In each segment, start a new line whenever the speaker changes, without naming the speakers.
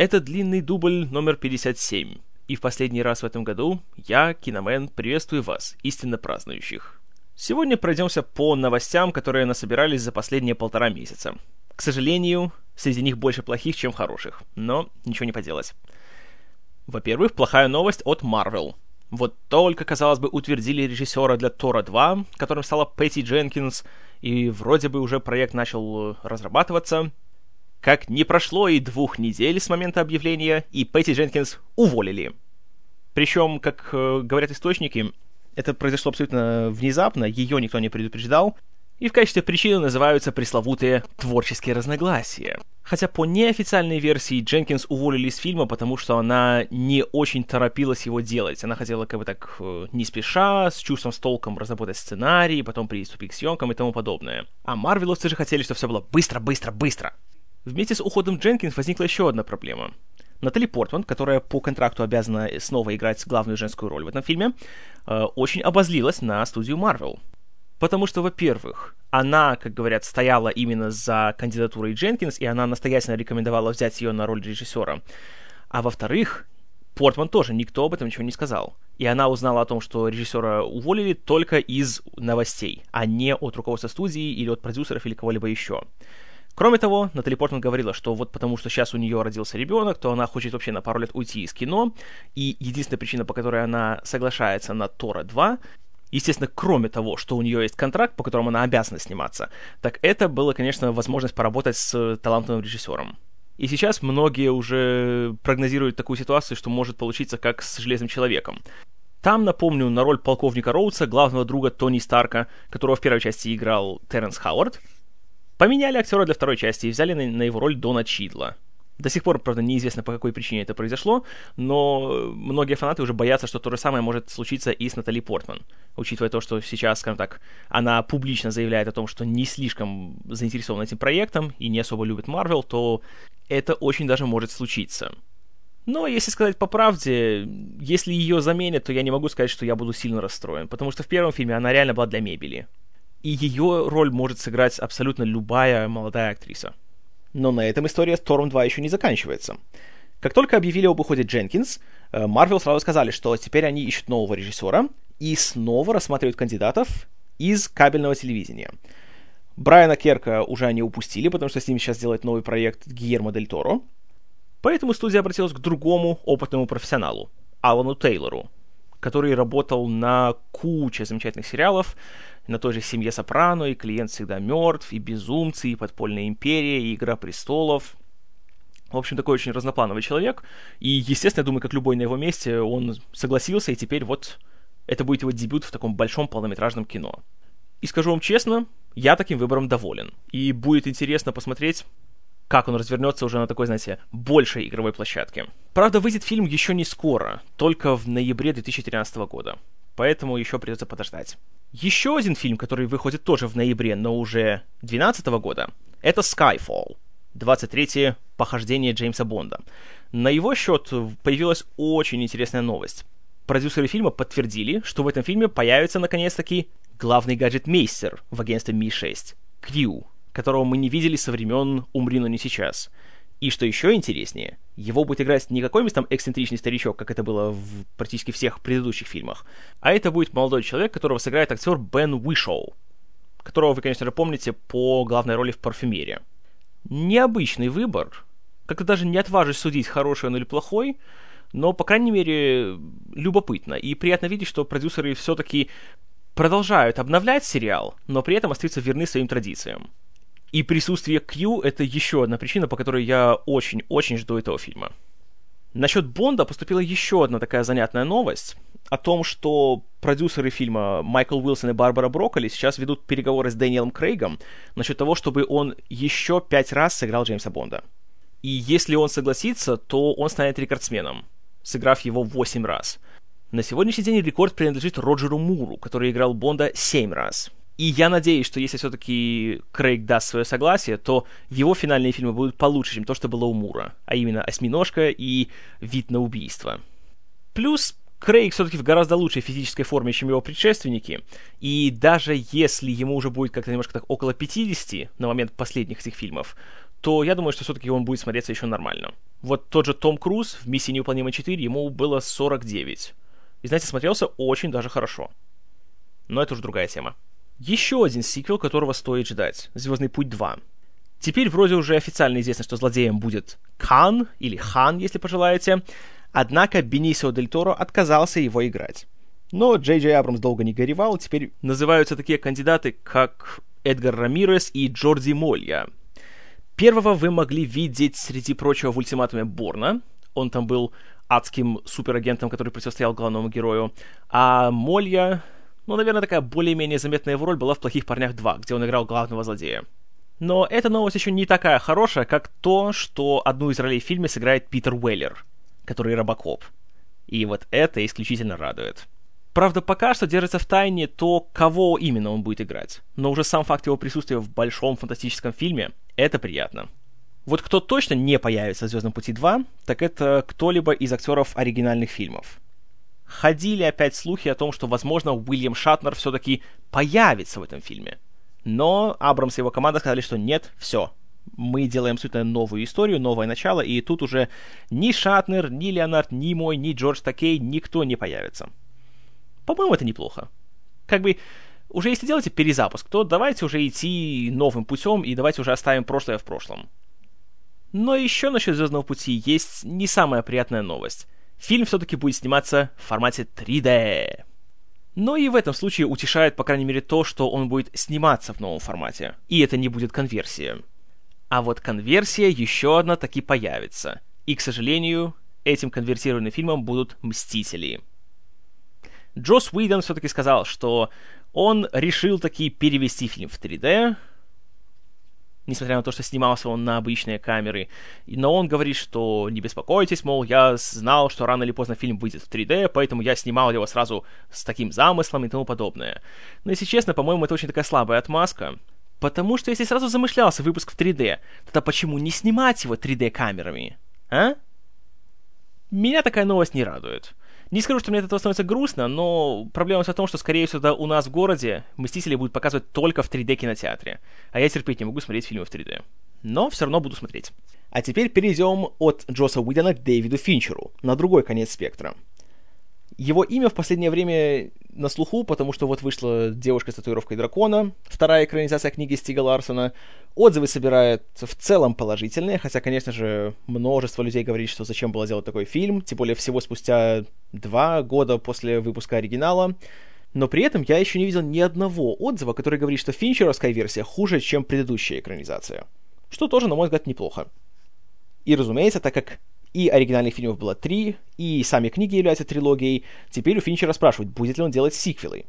Это длинный дубль номер 57. И в последний раз в этом году я, Киномен, приветствую вас, истинно празднующих. Сегодня пройдемся по новостям, которые насобирались за последние полтора месяца. К сожалению, среди них больше плохих, чем хороших, но ничего не поделать. Во-первых, плохая новость от Marvel. Вот только, казалось бы, утвердили режиссера для Тора 2, которым стала Пэтти Дженкинс, и вроде бы уже проект начал разрабатываться, как не прошло и двух недель с момента объявления, и Пэтти Дженкинс уволили. Причем, как э, говорят источники, это произошло абсолютно внезапно, ее никто не предупреждал, и в качестве причины называются пресловутые творческие разногласия. Хотя по неофициальной версии Дженкинс уволили из фильма, потому что она не очень торопилась его делать. Она хотела как бы так э, не спеша, с чувством, с толком разработать сценарий, потом приступить к съемкам и тому подобное. А марвеловцы же хотели, чтобы все было быстро, быстро, быстро. Вместе с уходом Дженкинс возникла еще одна проблема. Натали Портман, которая по контракту обязана снова играть главную женскую роль в этом фильме, э, очень обозлилась на студию Marvel. Потому что, во-первых, она, как говорят, стояла именно за кандидатурой Дженкинс, и она настоятельно рекомендовала взять ее на роль режиссера. А во-вторых, Портман тоже никто об этом ничего не сказал. И она узнала о том, что режиссера уволили только из новостей, а не от руководства студии или от продюсеров или кого-либо еще. Кроме того, Натали Портман говорила, что вот потому что сейчас у нее родился ребенок, то она хочет вообще на пару лет уйти из кино, и единственная причина, по которой она соглашается на Тора 2, естественно, кроме того, что у нее есть контракт, по которому она обязана сниматься, так это было, конечно, возможность поработать с талантливым режиссером. И сейчас многие уже прогнозируют такую ситуацию, что может получиться как с «Железным человеком». Там, напомню, на роль полковника Роудса, главного друга Тони Старка, которого в первой части играл Терренс Хауард, Поменяли актера для второй части и взяли на, на его роль Дона Чидла. До сих пор, правда, неизвестно, по какой причине это произошло, но многие фанаты уже боятся, что то же самое может случиться и с Натали Портман. Учитывая то, что сейчас, скажем так, она публично заявляет о том, что не слишком заинтересована этим проектом и не особо любит Марвел, то это очень даже может случиться. Но, если сказать по правде, если ее заменят, то я не могу сказать, что я буду сильно расстроен, потому что в первом фильме она реально была для мебели и ее роль может сыграть абсолютно любая молодая актриса. Но на этом история Тором 2 еще не заканчивается. Как только объявили об уходе Дженкинс, Марвел э, сразу сказали, что теперь они ищут нового режиссера и снова рассматривают кандидатов из кабельного телевидения. Брайана Керка уже они упустили, потому что с ним сейчас делает новый проект Гиермо Дель Торо. Поэтому студия обратилась к другому опытному профессионалу, Алану Тейлору, который работал на куче замечательных сериалов, на той же «Семье Сопрано», и «Клиент всегда мертв», и «Безумцы», и «Подпольная империя», и «Игра престолов». В общем, такой очень разноплановый человек. И, естественно, я думаю, как любой на его месте, он согласился, и теперь вот это будет его дебют в таком большом полнометражном кино. И скажу вам честно, я таким выбором доволен. И будет интересно посмотреть, как он развернется уже на такой, знаете, большей игровой площадке. Правда, выйдет фильм еще не скоро, только в ноябре 2013 года. Поэтому еще придется подождать. Еще один фильм, который выходит тоже в ноябре, но уже 2012 года, это Skyfall. 23-е похождение Джеймса Бонда. На его счет появилась очень интересная новость. Продюсеры фильма подтвердили, что в этом фильме появится наконец-таки главный гаджет-мейстер в агентстве Ми-6, Кью, которого мы не видели со времен «Умри, но не сейчас». И что еще интереснее, его будет играть не какой-нибудь там эксцентричный старичок, как это было в практически всех предыдущих фильмах, а это будет молодой человек, которого сыграет актер Бен Уишоу, которого вы, конечно же, помните по главной роли в «Парфюмере». Необычный выбор, как-то даже не отважусь судить, хороший он или плохой, но, по крайней мере, любопытно. И приятно видеть, что продюсеры все-таки продолжают обновлять сериал, но при этом остаются верны своим традициям. И присутствие Q — это еще одна причина, по которой я очень-очень жду этого фильма. Насчет Бонда поступила еще одна такая занятная новость о том, что продюсеры фильма Майкл Уилсон и Барбара Брокколи сейчас ведут переговоры с Дэниелом Крейгом насчет того, чтобы он еще пять раз сыграл Джеймса Бонда. И если он согласится, то он станет рекордсменом, сыграв его восемь раз. На сегодняшний день рекорд принадлежит Роджеру Муру, который играл Бонда семь раз. И я надеюсь, что если все-таки Крейг даст свое согласие, то его финальные фильмы будут получше, чем то, что было у Мура, а именно «Осьминожка» и «Вид на убийство». Плюс Крейг все-таки в гораздо лучшей физической форме, чем его предшественники, и даже если ему уже будет как-то немножко так около 50 на момент последних этих фильмов, то я думаю, что все-таки он будет смотреться еще нормально. Вот тот же Том Круз в «Миссии невыполнима 4» ему было 49. И, знаете, смотрелся очень даже хорошо. Но это уже другая тема. Еще один сиквел, которого стоит ждать. «Звездный путь 2». Теперь вроде уже официально известно, что злодеем будет Кан, или Хан, если пожелаете. Однако Бенисио Дель Торо отказался его играть. Но Джей Джей Абрамс долго не горевал, теперь называются такие кандидаты, как Эдгар Рамирес и Джорди Молья. Первого вы могли видеть, среди прочего, в ультиматуме Борна. Он там был адским суперагентом, который противостоял главному герою. А Молья, ну, наверное, такая более-менее заметная его роль была в «Плохих парнях 2», где он играл главного злодея. Но эта новость еще не такая хорошая, как то, что одну из ролей в фильме сыграет Питер Уэллер, который Робокоп. И вот это исключительно радует. Правда, пока что держится в тайне то, кого именно он будет играть. Но уже сам факт его присутствия в большом фантастическом фильме — это приятно. Вот кто точно не появится в «Звездном пути 2», так это кто-либо из актеров оригинальных фильмов. Ходили опять слухи о том, что, возможно, Уильям Шатнер все-таки появится в этом фильме — но Абрамс и его команда сказали, что нет, все. Мы делаем абсолютно новую историю, новое начало, и тут уже ни Шатнер, ни Леонард, ни мой, ни Джордж Такей, никто не появится. По-моему, это неплохо. Как бы, уже если делаете перезапуск, то давайте уже идти новым путем, и давайте уже оставим прошлое в прошлом. Но еще насчет Звездного пути есть не самая приятная новость. Фильм все-таки будет сниматься в формате 3D. Но и в этом случае утешает, по крайней мере, то, что он будет сниматься в новом формате. И это не будет конверсия. А вот конверсия еще одна таки появится. И, к сожалению, этим конвертированным фильмом будут «Мстители». Джос Уидон все-таки сказал, что он решил таки перевести фильм в 3D, несмотря на то, что снимался он на обычные камеры. Но он говорит, что не беспокойтесь, мол, я знал, что рано или поздно фильм выйдет в 3D, поэтому я снимал его сразу с таким замыслом и тому подобное. Но, если честно, по-моему, это очень такая слабая отмазка. Потому что если сразу замышлялся выпуск в 3D, тогда почему не снимать его 3D-камерами? А? Меня такая новость не радует. Не скажу, что мне от этого становится грустно, но проблема в том, что, скорее всего, у нас в городе «Мстители» будут показывать только в 3D-кинотеатре, а я терпеть не могу смотреть фильмы в 3D. Но все равно буду смотреть. А теперь перейдем от Джоса Уидона к Дэвиду Финчеру, на другой конец спектра. Его имя в последнее время на слуху, потому что вот вышла «Девушка с татуировкой дракона», вторая экранизация книги Стига Ларсона. Отзывы собирают в целом положительные, хотя, конечно же, множество людей говорит, что зачем было делать такой фильм, тем более всего спустя два года после выпуска оригинала. Но при этом я еще не видел ни одного отзыва, который говорит, что финчеровская версия хуже, чем предыдущая экранизация. Что тоже, на мой взгляд, неплохо. И, разумеется, так как и оригинальных фильмов было три, и сами книги являются трилогией. Теперь у Финчера спрашивают, будет ли он делать сиквелы.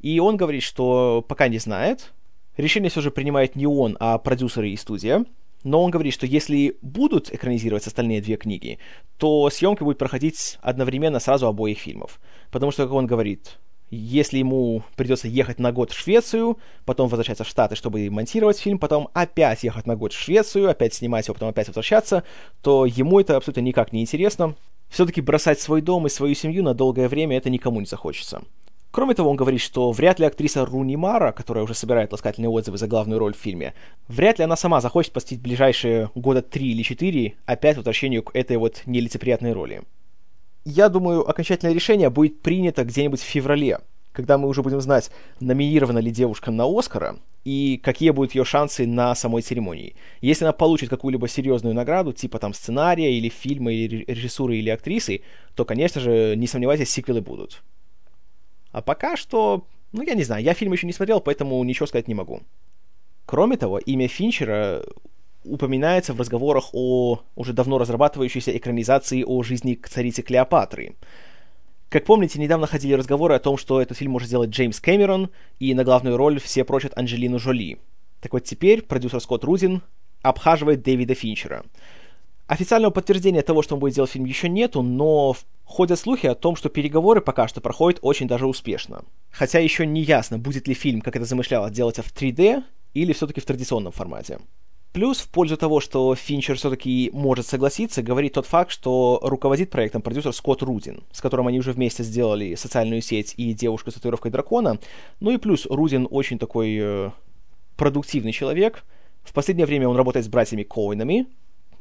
И он говорит, что пока не знает. Решение все же принимает не он, а продюсеры и студия. Но он говорит, что если будут экранизировать остальные две книги, то съемки будут проходить одновременно сразу обоих фильмов. Потому что, как он говорит, если ему придется ехать на год в Швецию, потом возвращаться в Штаты, чтобы монтировать фильм, потом опять ехать на год в Швецию, опять снимать его, потом опять возвращаться, то ему это абсолютно никак не интересно. Все-таки бросать свой дом и свою семью на долгое время это никому не захочется. Кроме того, он говорит, что вряд ли актриса Руни Мара, которая уже собирает ласкательные отзывы за главную роль в фильме, вряд ли она сама захочет посвятить ближайшие года три или четыре опять возвращению к этой вот нелицеприятной роли я думаю, окончательное решение будет принято где-нибудь в феврале, когда мы уже будем знать, номинирована ли девушка на Оскара и какие будут ее шансы на самой церемонии. Если она получит какую-либо серьезную награду, типа там сценария или фильма, или режиссуры, или актрисы, то, конечно же, не сомневайтесь, сиквелы будут. А пока что, ну, я не знаю, я фильм еще не смотрел, поэтому ничего сказать не могу. Кроме того, имя Финчера упоминается в разговорах о уже давно разрабатывающейся экранизации о жизни царицы Клеопатры. Как помните, недавно ходили разговоры о том, что этот фильм может сделать Джеймс Кэмерон, и на главную роль все прочат Анджелину Жоли. Так вот теперь продюсер Скотт Рудин обхаживает Дэвида Финчера. Официального подтверждения того, что он будет делать фильм, еще нету, но ходят слухи о том, что переговоры пока что проходят очень даже успешно. Хотя еще не ясно, будет ли фильм, как это замышлялось, делать в 3D или все-таки в традиционном формате. Плюс в пользу того, что Финчер все-таки может согласиться, говорит тот факт, что руководит проектом продюсер Скотт Рудин, с которым они уже вместе сделали социальную сеть и девушку с татуировкой дракона. Ну и плюс Рудин очень такой э, продуктивный человек. В последнее время он работает с братьями Коинами,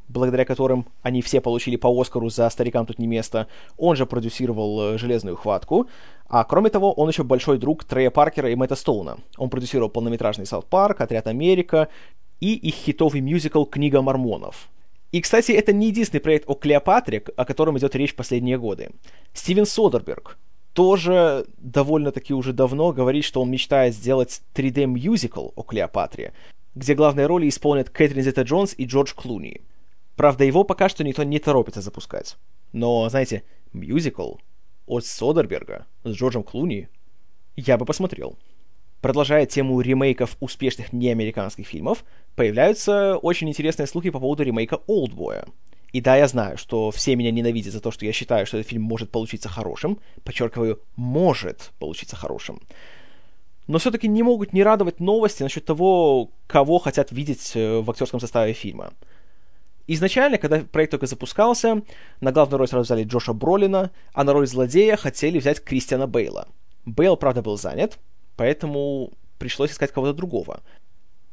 благодаря которым они все получили по Оскару за «Старикам тут не место», он же продюсировал «Железную хватку», а кроме того, он еще большой друг Трея Паркера и Мэтта Стоуна. Он продюсировал полнометражный «Саут Парк», «Отряд Америка» и их хитовый мюзикл «Книга мормонов». И, кстати, это не единственный проект о Клеопатре, о котором идет речь в последние годы. Стивен Содерберг тоже довольно-таки уже давно говорит, что он мечтает сделать 3D-мюзикл о Клеопатре, где главные роли исполнят Кэтрин Зета Джонс и Джордж Клуни. Правда, его пока что никто не торопится запускать. Но, знаете, мюзикл от Содерберга с Джорджем Клуни я бы посмотрел. Продолжая тему ремейков успешных неамериканских фильмов, появляются очень интересные слухи по поводу ремейка «Олдбоя». И да, я знаю, что все меня ненавидят за то, что я считаю, что этот фильм может получиться хорошим. Подчеркиваю, может получиться хорошим. Но все-таки не могут не радовать новости насчет того, кого хотят видеть э, в актерском составе фильма. Изначально, когда проект только запускался, на главную роль сразу взяли Джоша Бролина, а на роль злодея хотели взять Кристиана Бейла. Бейл, правда, был занят, поэтому пришлось искать кого-то другого.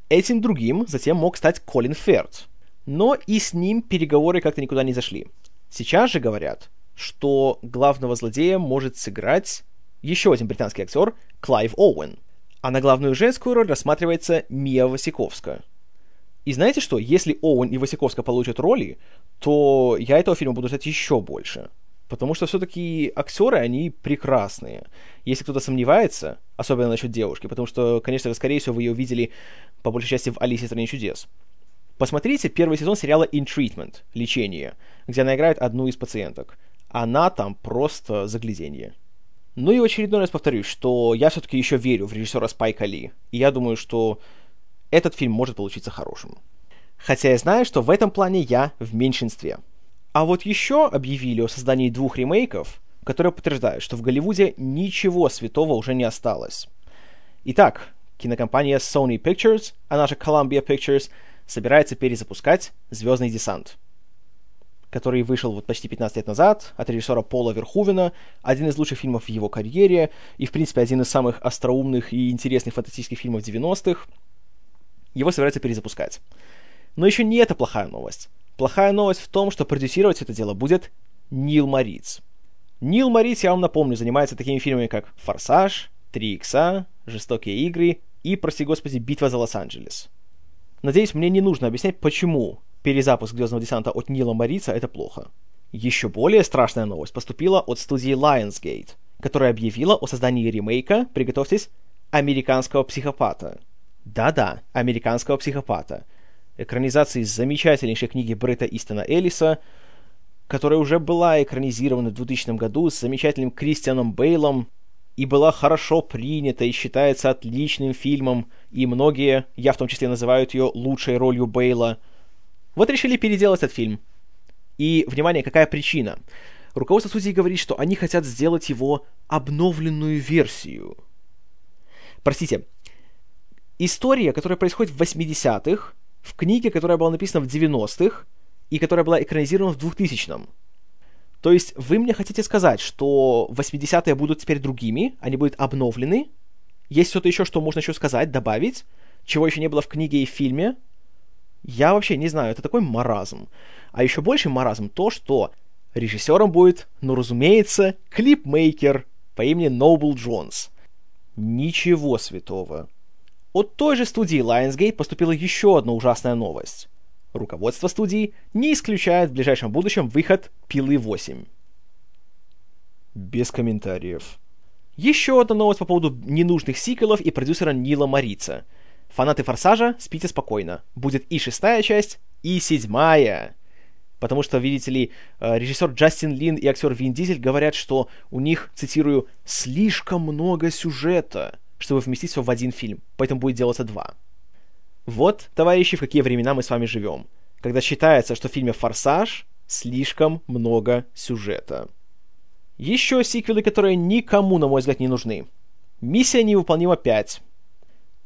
Этим другим затем мог стать Колин Фёрт. Но и с ним переговоры как-то никуда не зашли. Сейчас же говорят, что главного злодея может сыграть еще один британский актер Клайв Оуэн. А на главную женскую роль рассматривается Мия Васиковска. И знаете что, если Оуэн и Васиковска получат роли, то я этого фильма буду ждать еще больше. Потому что все-таки актеры, они прекрасные. Если кто-то сомневается, особенно насчет девушки, потому что, конечно же, скорее всего, вы ее видели по большей части в «Алисе в стране чудес». Посмотрите первый сезон сериала «In Treatment» — «Лечение», где она играет одну из пациенток. Она там просто загляденье. Ну и в очередной раз повторюсь, что я все-таки еще верю в режиссера Спайка Ли. И я думаю, что этот фильм может получиться хорошим. Хотя я знаю, что в этом плане я в меньшинстве — а вот еще объявили о создании двух ремейков, которые подтверждают, что в Голливуде ничего святого уже не осталось. Итак, кинокомпания Sony Pictures, она же Columbia Pictures, собирается перезапускать «Звездный десант», который вышел вот почти 15 лет назад от режиссера Пола Верхувена, один из лучших фильмов в его карьере и, в принципе, один из самых остроумных и интересных фантастических фильмов 90-х. Его собираются перезапускать. Но еще не это плохая новость. Плохая новость в том, что продюсировать это дело будет Нил Мориц. Нил Мориц, я вам напомню, занимается такими фильмами, как «Форсаж», «Три икса», «Жестокие игры» и, прости господи, «Битва за Лос-Анджелес». Надеюсь, мне не нужно объяснять, почему перезапуск «Звездного десанта» от Нила Морица — это плохо. Еще более страшная новость поступила от студии Lionsgate, которая объявила о создании ремейка, приготовьтесь, «Американского психопата». Да-да, «Американского психопата», экранизации замечательнейшей книги Бретта Истона Эллиса, которая уже была экранизирована в 2000 году с замечательным Кристианом Бейлом и была хорошо принята и считается отличным фильмом, и многие, я в том числе, называют ее лучшей ролью Бейла. Вот решили переделать этот фильм. И, внимание, какая причина? Руководство студии говорит, что они хотят сделать его обновленную версию. Простите, история, которая происходит в 80-х, в книге, которая была написана в 90-х и которая была экранизирована в 2000-м. То есть вы мне хотите сказать, что 80-е будут теперь другими, они будут обновлены? Есть что-то еще, что можно еще сказать, добавить, чего еще не было в книге и в фильме? Я вообще не знаю, это такой маразм. А еще больше маразм то, что режиссером будет, ну разумеется, клипмейкер по имени Нобл Джонс. Ничего святого. От той же студии Lionsgate поступила еще одна ужасная новость. Руководство студии не исключает в ближайшем будущем выход Пилы 8. Без комментариев. Еще одна новость по поводу ненужных сиквелов и продюсера Нила Марица. Фанаты Форсажа, спите спокойно. Будет и шестая часть, и седьмая. Потому что, видите ли, э, режиссер Джастин Лин и актер Вин Дизель говорят, что у них, цитирую, «слишком много сюжета» чтобы вместить все в один фильм, поэтому будет делаться два. Вот, товарищи, в какие времена мы с вами живем, когда считается, что в фильме «Форсаж» слишком много сюжета. Еще сиквелы, которые никому, на мой взгляд, не нужны. «Миссия невыполнима 5».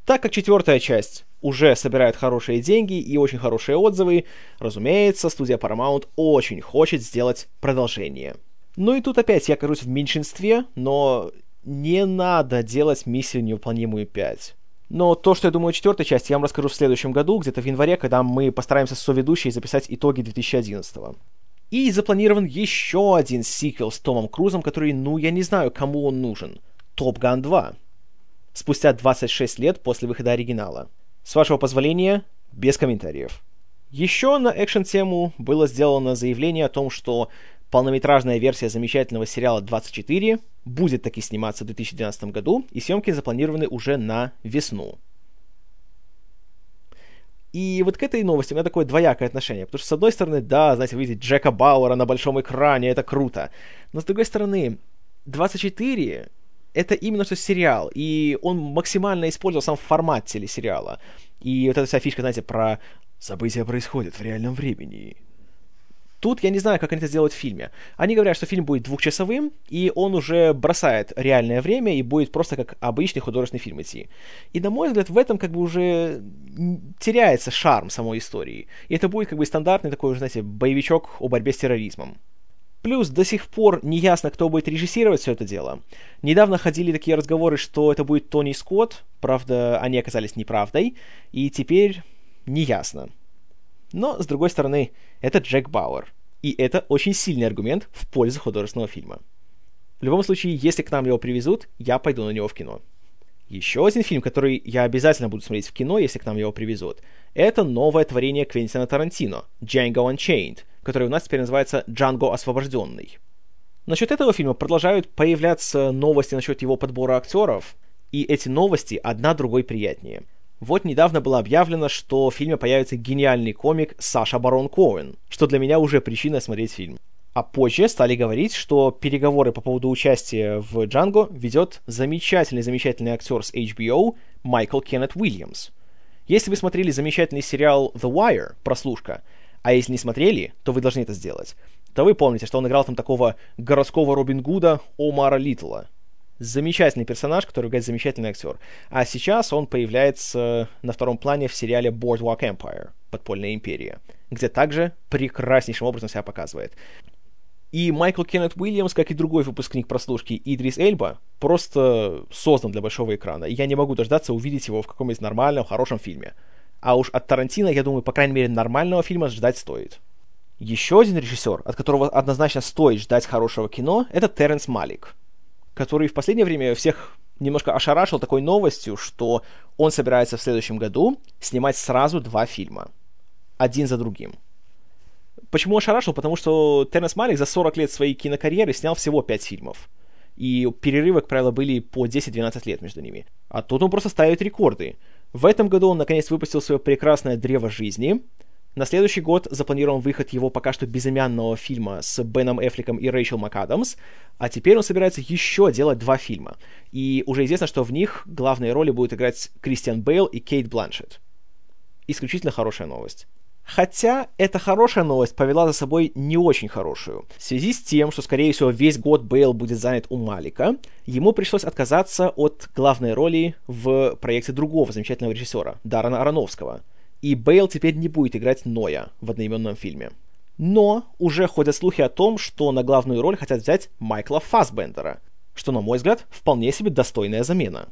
Так как четвертая часть уже собирает хорошие деньги и очень хорошие отзывы, разумеется, студия Paramount очень хочет сделать продолжение. Ну и тут опять я окажусь в меньшинстве, но не надо делать миссию невыполнимую 5. Но то, что я думаю о четвертой части, я вам расскажу в следующем году, где-то в январе, когда мы постараемся с соведущей записать итоги 2011 -го. И запланирован еще один сиквел с Томом Крузом, который, ну, я не знаю, кому он нужен. Топ Ган 2. Спустя 26 лет после выхода оригинала. С вашего позволения, без комментариев. Еще на экшен-тему было сделано заявление о том, что полнометражная версия замечательного сериала 24 будет таки сниматься в 2012 году, и съемки запланированы уже на весну. И вот к этой новости у меня такое двоякое отношение, потому что, с одной стороны, да, знаете, видеть Джека Бауэра на большом экране, это круто, но с другой стороны, 24 это именно что сериал, и он максимально использовал сам формат телесериала. И вот эта вся фишка, знаете, про события происходят в реальном времени. Тут я не знаю, как они это сделают в фильме. Они говорят, что фильм будет двухчасовым, и он уже бросает реальное время и будет просто как обычный художественный фильм идти. И, на мой взгляд, в этом как бы уже теряется шарм самой истории. И это будет как бы стандартный такой, знаете, боевичок о борьбе с терроризмом. Плюс до сих пор не ясно, кто будет режиссировать все это дело. Недавно ходили такие разговоры, что это будет Тони Скотт, правда, они оказались неправдой, и теперь не ясно. Но, с другой стороны, это Джек Бауэр, и это очень сильный аргумент в пользу художественного фильма. В любом случае, если к нам его привезут, я пойду на него в кино. Еще один фильм, который я обязательно буду смотреть в кино, если к нам его привезут, это новое творение Квентина Тарантино, Django Unchained – который у нас теперь называется «Джанго освобожденный». Насчет этого фильма продолжают появляться новости насчет его подбора актеров, и эти новости одна другой приятнее. Вот недавно было объявлено, что в фильме появится гениальный комик Саша Барон Коэн, что для меня уже причина смотреть фильм. А позже стали говорить, что переговоры по поводу участия в Джанго ведет замечательный-замечательный актер с HBO Майкл Кеннет Уильямс. Если вы смотрели замечательный сериал The Wire, прослушка, а если не смотрели, то вы должны это сделать. То вы помните, что он играл там такого городского Робин Гуда Омара Литла. Замечательный персонаж, который играет замечательный актер. А сейчас он появляется на втором плане в сериале Boardwalk Empire, Подпольная империя, где также прекраснейшим образом себя показывает. И Майкл Кеннет Уильямс, как и другой выпускник прослушки Идрис Эльба, просто создан для большого экрана. И я не могу дождаться увидеть его в каком-нибудь нормальном, хорошем фильме. А уж от Тарантино, я думаю, по крайней мере, нормального фильма ждать стоит. Еще один режиссер, от которого однозначно стоит ждать хорошего кино, это Теренс Малик, который в последнее время всех немножко ошарашил такой новостью, что он собирается в следующем году снимать сразу два фильма. Один за другим. Почему ошарашил? Потому что Теренс Малик за 40 лет своей кинокарьеры снял всего 5 фильмов. И перерывы, как правило, были по 10-12 лет между ними. А тут он просто ставит рекорды. В этом году он наконец выпустил свое прекрасное «Древо жизни». На следующий год запланирован выход его пока что безымянного фильма с Беном Эффлеком и Рэйчел МакАдамс, а теперь он собирается еще делать два фильма. И уже известно, что в них главные роли будут играть Кристиан Бейл и Кейт Бланшетт. Исключительно хорошая новость. Хотя эта хорошая новость повела за собой не очень хорошую. В связи с тем, что, скорее всего, весь год Бейл будет занят у Малика, ему пришлось отказаться от главной роли в проекте другого замечательного режиссера, Дарана Ароновского. И Бейл теперь не будет играть Ноя в одноименном фильме. Но уже ходят слухи о том, что на главную роль хотят взять Майкла Фассбендера, что, на мой взгляд, вполне себе достойная замена.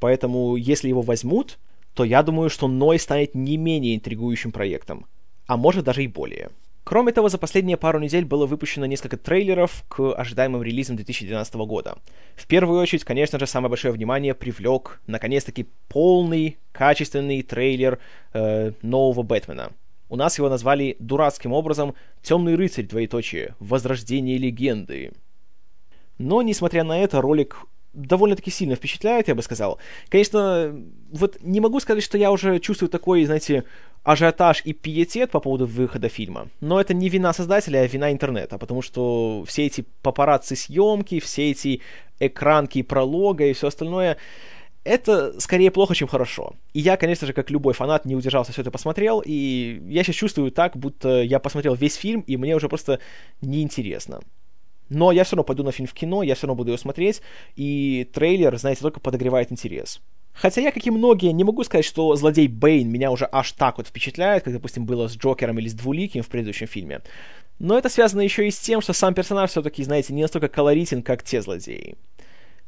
Поэтому, если его возьмут, то я думаю, что Ной станет не менее интригующим проектом, а может даже и более. Кроме того, за последние пару недель было выпущено несколько трейлеров к ожидаемым релизам 2012 года. В первую очередь, конечно же, самое большое внимание привлек, наконец-таки, полный, качественный трейлер э, нового Бэтмена. У нас его назвали дурацким образом «Темный рыцарь, двоеточие, возрождение легенды». Но, несмотря на это, ролик довольно-таки сильно впечатляет, я бы сказал. Конечно, вот не могу сказать, что я уже чувствую такой, знаете, ажиотаж и пиетет по поводу выхода фильма. Но это не вина создателя, а вина интернета, потому что все эти папарацци съемки, все эти экранки пролога и все остальное, это скорее плохо, чем хорошо. И я, конечно же, как любой фанат, не удержался, все это посмотрел, и я сейчас чувствую так, будто я посмотрел весь фильм, и мне уже просто неинтересно. Но я все равно пойду на фильм в кино, я все равно буду его смотреть, и трейлер, знаете, только подогревает интерес. Хотя я, как и многие, не могу сказать, что злодей Бэйн меня уже аж так вот впечатляет, как, допустим, было с Джокером или с Двуликим в предыдущем фильме. Но это связано еще и с тем, что сам персонаж все-таки, знаете, не настолько колоритен, как те злодеи.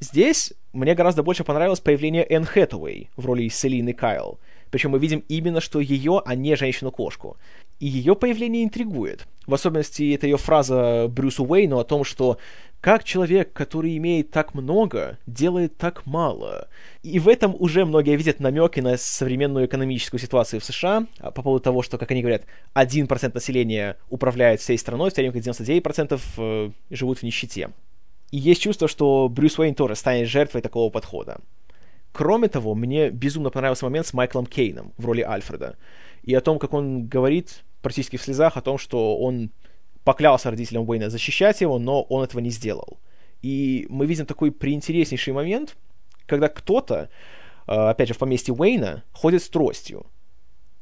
Здесь мне гораздо больше понравилось появление Энн Хэтэуэй в роли Селины Кайл. Причем мы видим именно, что ее, а не женщину-кошку. И ее появление интригует. В особенности это ее фраза Брюсу Уэйну о том, что как человек, который имеет так много, делает так мало. И в этом уже многие видят намеки на современную экономическую ситуацию в США а, по поводу того, что, как они говорят, 1% населения управляет всей страной, в то время как 99% э, живут в нищете. И есть чувство, что Брюс Уэйн тоже станет жертвой такого подхода. Кроме того, мне безумно понравился момент с Майклом Кейном в роли Альфреда. И о том, как он говорит практически в слезах о том, что он поклялся родителям Уэйна защищать его, но он этого не сделал. И мы видим такой приинтереснейший момент, когда кто-то, э, опять же, в поместье Уэйна ходит с тростью.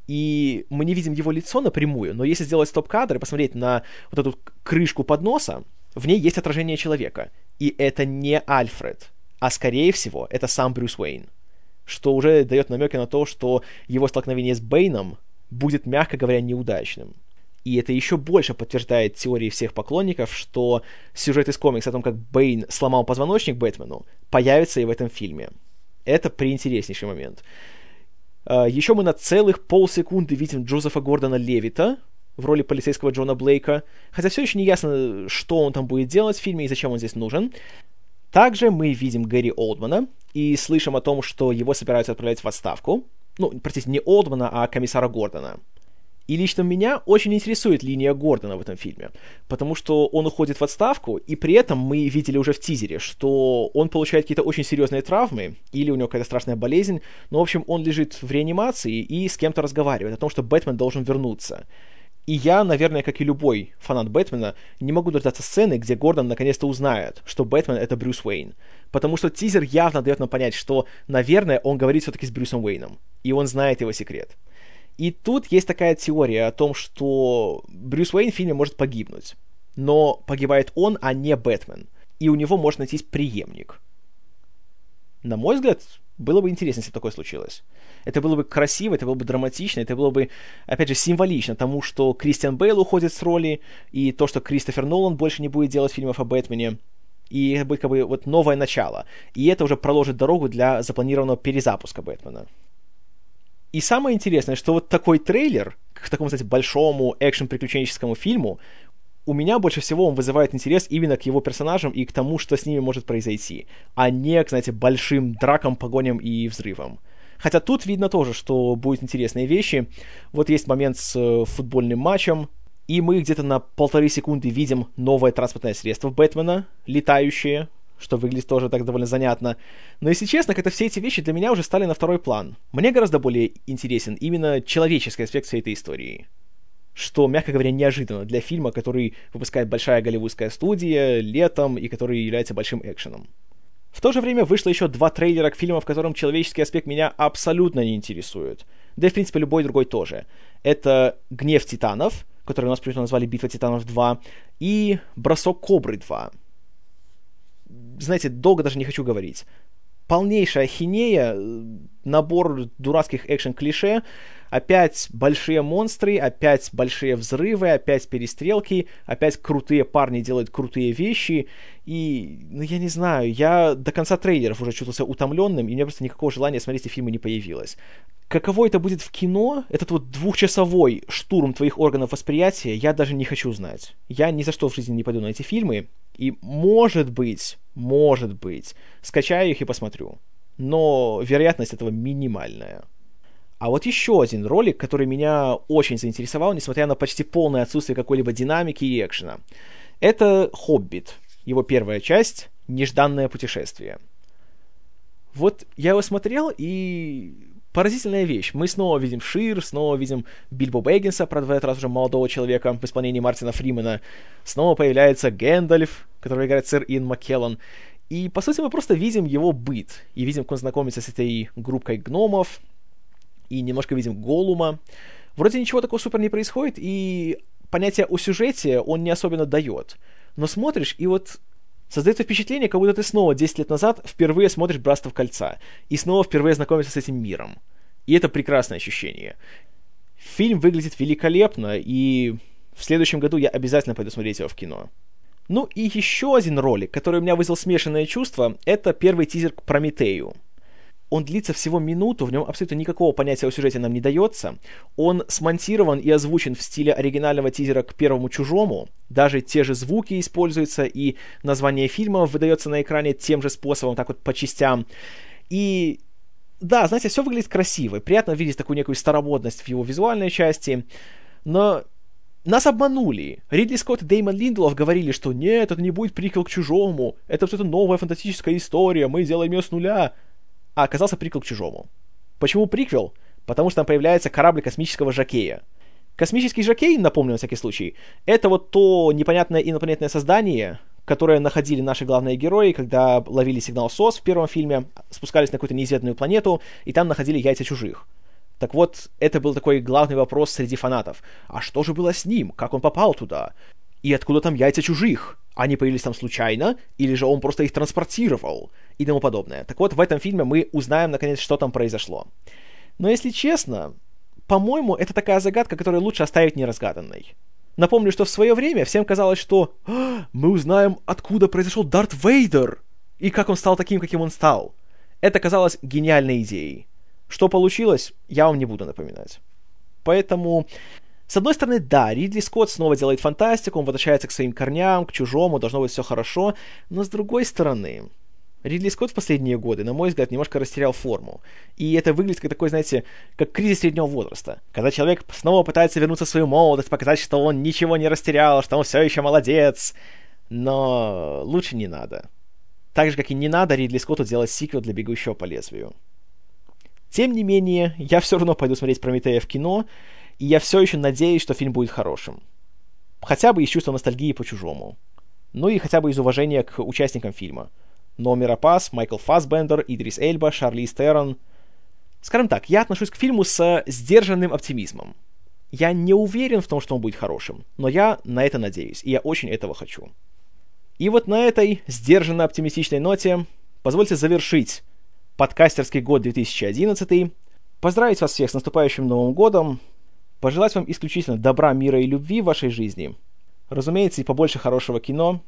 И мы не видим его лицо напрямую, но если сделать стоп-кадр и посмотреть на вот эту крышку подноса, в ней есть отражение человека. И это не Альфред, а скорее всего, это сам Брюс Уэйн. Что уже дает намеки на то, что его столкновение с Бэйном будет, мягко говоря, неудачным. И это еще больше подтверждает теории всех поклонников, что сюжет из комикса о том, как Бэйн сломал позвоночник Бэтмену, появится и в этом фильме. Это приинтереснейший момент. А, еще мы на целых полсекунды видим Джозефа Гордона Левита, в роли полицейского Джона Блейка, хотя все еще не ясно, что он там будет делать в фильме и зачем он здесь нужен. Также мы видим Гэри Олдмана и слышим о том, что его собираются отправлять в отставку. Ну, простите, не Олдмана, а комиссара Гордона. И лично меня очень интересует линия Гордона в этом фильме, потому что он уходит в отставку, и при этом мы видели уже в тизере, что он получает какие-то очень серьезные травмы, или у него какая-то страшная болезнь, но, в общем, он лежит в реанимации и с кем-то разговаривает о том, что Бэтмен должен вернуться. И я, наверное, как и любой фанат Бэтмена, не могу дождаться сцены, где Гордон наконец-то узнает, что Бэтмен — это Брюс Уэйн. Потому что тизер явно дает нам понять, что, наверное, он говорит все-таки с Брюсом Уэйном. И он знает его секрет. И тут есть такая теория о том, что Брюс Уэйн в фильме может погибнуть. Но погибает он, а не Бэтмен. И у него может найтись преемник. На мой взгляд, было бы интересно, если бы такое случилось. Это было бы красиво, это было бы драматично, это было бы, опять же, символично тому, что Кристиан Бейл уходит с роли, и то, что Кристофер Нолан больше не будет делать фильмов о Бэтмене. И это будет как бы вот новое начало. И это уже проложит дорогу для запланированного перезапуска Бэтмена. И самое интересное, что вот такой трейлер к такому, кстати, большому экшен-приключенческому фильму у меня больше всего он вызывает интерес именно к его персонажам и к тому, что с ними может произойти, а не к, знаете, большим дракам, погоням и взрывам. Хотя тут видно тоже, что будут интересные вещи. Вот есть момент с э, футбольным матчем, и мы где-то на полторы секунды видим новое транспортное средство Бэтмена, летающее, что выглядит тоже так довольно занятно. Но если честно, как-то все эти вещи для меня уже стали на второй план. Мне гораздо более интересен именно человеческий аспект всей этой истории что, мягко говоря, неожиданно для фильма, который выпускает большая голливудская студия летом и который является большим экшеном. В то же время вышло еще два трейлера к фильмам, в котором человеческий аспект меня абсолютно не интересует. Да и, в принципе, любой другой тоже. Это «Гнев титанов», который у нас почему назвали «Битва титанов 2», и «Бросок кобры 2». Знаете, долго даже не хочу говорить. Полнейшая хинея, набор дурацких экшен-клише, Опять большие монстры, опять большие взрывы, опять перестрелки, опять крутые парни делают крутые вещи. И, ну, я не знаю, я до конца трейлеров уже чувствовался утомленным, и у меня просто никакого желания смотреть эти фильмы не появилось. Каково это будет в кино, этот вот двухчасовой штурм твоих органов восприятия, я даже не хочу знать. Я ни за что в жизни не пойду на эти фильмы, и может быть, может быть, скачаю их и посмотрю. Но вероятность этого минимальная. А вот еще один ролик, который меня очень заинтересовал, несмотря на почти полное отсутствие какой-либо динамики и экшена. Это «Хоббит», его первая часть «Нежданное путешествие». Вот я его смотрел, и поразительная вещь. Мы снова видим Шир, снова видим Бильбо Бэггинса, правда, в этот раз уже молодого человека в исполнении Мартина Фримена. Снова появляется Гэндальф, который играет сэр Иэн Маккеллан. И, по сути, мы просто видим его быт. И видим, как он знакомится с этой группой гномов, и немножко видим Голума. Вроде ничего такого супер не происходит, и понятие о сюжете он не особенно дает. Но смотришь, и вот создается впечатление, как будто ты снова 10 лет назад впервые смотришь «Братство кольца», и снова впервые знакомишься с этим миром. И это прекрасное ощущение. Фильм выглядит великолепно, и в следующем году я обязательно пойду смотреть его в кино. Ну и еще один ролик, который у меня вызвал смешанное чувство, это первый тизер к Прометею. Он длится всего минуту, в нем абсолютно никакого понятия о сюжете нам не дается. Он смонтирован и озвучен в стиле оригинального тизера к первому чужому. Даже те же звуки используются, и название фильма выдается на экране тем же способом, так вот по частям. И да, знаете, все выглядит красиво, приятно видеть такую некую старомодность в его визуальной части, но нас обманули. Ридли Скотт и Деймон Линделов говорили, что нет, это не будет приквел к чужому, это что-то новая фантастическая история, мы делаем ее с нуля а оказался приквел к чужому. Почему приквел? Потому что там появляется корабль космического жакея. Космический жакей, напомню на всякий случай, это вот то непонятное инопланетное создание, которое находили наши главные герои, когда ловили сигнал СОС в первом фильме, спускались на какую-то неизведанную планету, и там находили яйца чужих. Так вот, это был такой главный вопрос среди фанатов. А что же было с ним? Как он попал туда? И откуда там яйца чужих? Они появились там случайно, или же он просто их транспортировал? И тому подобное. Так вот, в этом фильме мы узнаем, наконец, что там произошло. Но если честно, по-моему, это такая загадка, которую лучше оставить неразгаданной. Напомню, что в свое время всем казалось, что «А, мы узнаем, откуда произошел Дарт Вейдер и как он стал таким, каким он стал. Это казалось гениальной идеей. Что получилось, я вам не буду напоминать. Поэтому с одной стороны, да, Ридли Скотт снова делает фантастику, он возвращается к своим корням, к чужому, должно быть все хорошо, но с другой стороны, Ридли Скотт в последние годы, на мой взгляд, немножко растерял форму. И это выглядит как такой, знаете, как кризис среднего возраста. Когда человек снова пытается вернуться в свою молодость, показать, что он ничего не растерял, что он все еще молодец. Но лучше не надо. Так же, как и не надо Ридли Скотту делать сиквел для «Бегущего по лезвию». Тем не менее, я все равно пойду смотреть «Прометея» в кино, и я все еще надеюсь, что фильм будет хорошим. Хотя бы из чувства ностальгии по чужому. Ну и хотя бы из уважения к участникам фильма. Номера Пас, Майкл Фассбендер, Идрис Эльба, Шарли Стерон. Скажем так, я отношусь к фильму с сдержанным оптимизмом. Я не уверен в том, что он будет хорошим, но я на это надеюсь, и я очень этого хочу. И вот на этой сдержанно оптимистичной ноте позвольте завершить подкастерский год 2011, поздравить вас всех с наступающим Новым годом, Пожелать вам исключительно добра, мира и любви в вашей жизни. Разумеется, и побольше хорошего кино.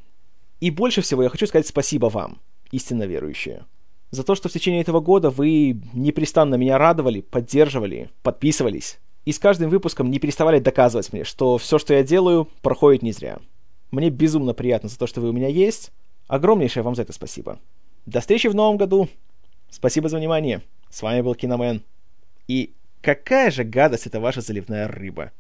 И больше всего я хочу сказать спасибо вам, истинно верующие. За то, что в течение этого года вы непрестанно меня радовали, поддерживали, подписывались. И с каждым выпуском не переставали доказывать мне, что все, что я делаю, проходит не зря. Мне безумно приятно за то, что вы у меня есть. Огромнейшее вам за это спасибо. До встречи в новом году. Спасибо за внимание. С вами был Киномен. И Какая же гадость это ваша заливная рыба.